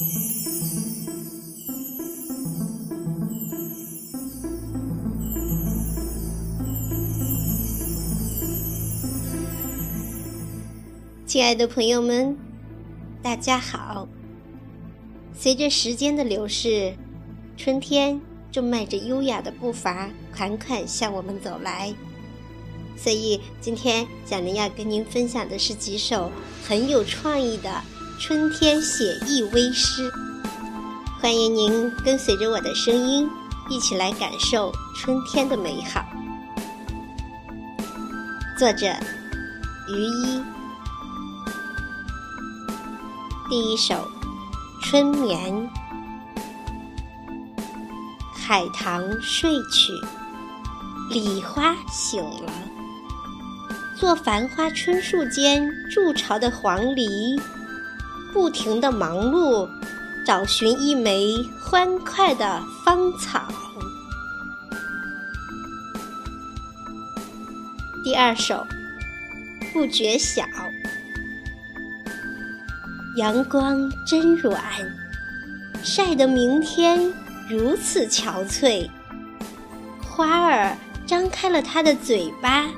亲爱的朋友们大家好。随着时间的流逝春天正迈着优雅的步伐款款向我们走来。所以今天贾玲要跟您分享的是几首很有创意的春天写意微诗。欢迎您跟随着我的声音，一起来感受春天的美好。作者：余一。第一首《春眠》，海棠睡去，李花醒了。做繁花春树间筑巢的黄鹂，不停的忙碌，找寻一枚欢快的芳草。第二首《不觉晓》。阳光真软，晒得明天如此憔悴。花儿张开了它的嘴巴，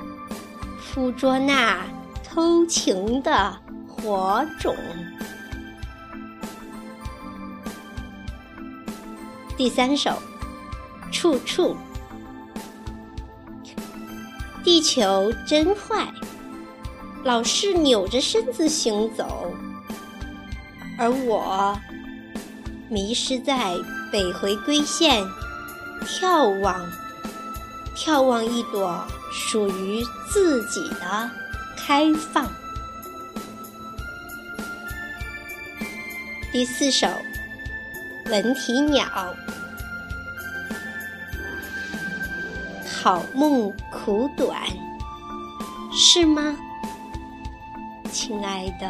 捕捉那偷情的火种。第三首，处处。地球真坏，老是扭着身子行走。而我迷失在北回归线，眺望，眺望一朵属于自己的开放。第四首，文体鸟，好梦苦短，是吗，亲爱的？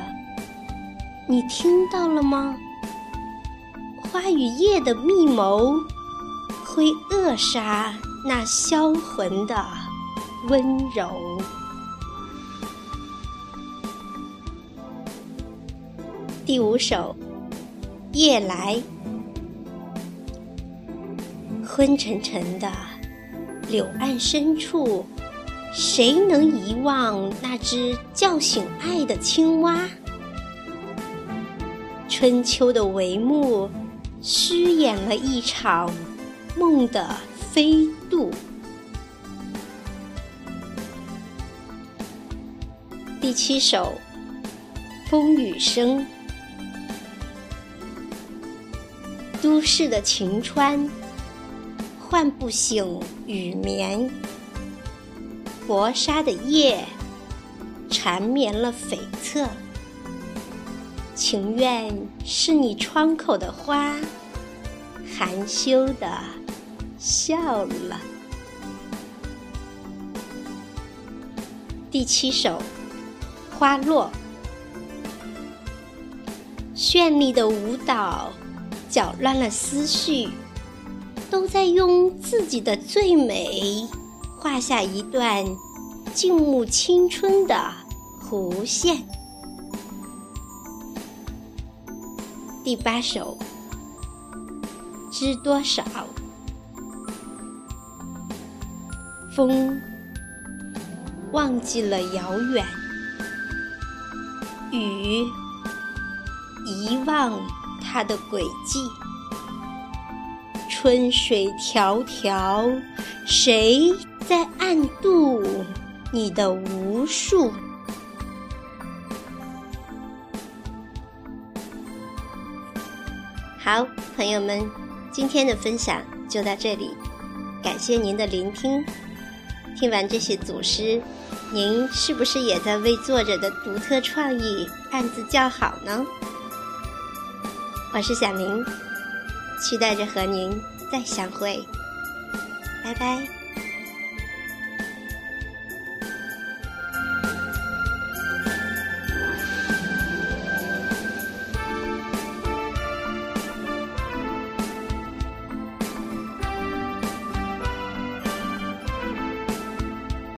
你听到了吗？花与叶的密谋会扼杀那销魂的温柔。第五首，夜来，昏沉沉的柳岸深处，谁能遗忘那只叫醒爱的青蛙？春秋的帷幕，虚演了一场梦的飞渡。第七首，风雨声。都市的晴川，唤不醒雨眠。薄纱的夜，缠绵了悱恻。情愿是你窗口的花，含羞的笑了。第七首，花落。绚丽的舞蹈，搅乱了思绪，都在用自己的最美，画下一段静穆青春的弧线。第八首，知多少？风忘记了遥远，雨遗忘它的轨迹。春水迢迢，谁在暗度你的无数？好，朋友们，今天的分享就到这里，感谢您的聆听。听完这些组诗，您是不是也在为作者的独特创意暗自叫好呢？我是小林，期待着和您再相会，拜拜。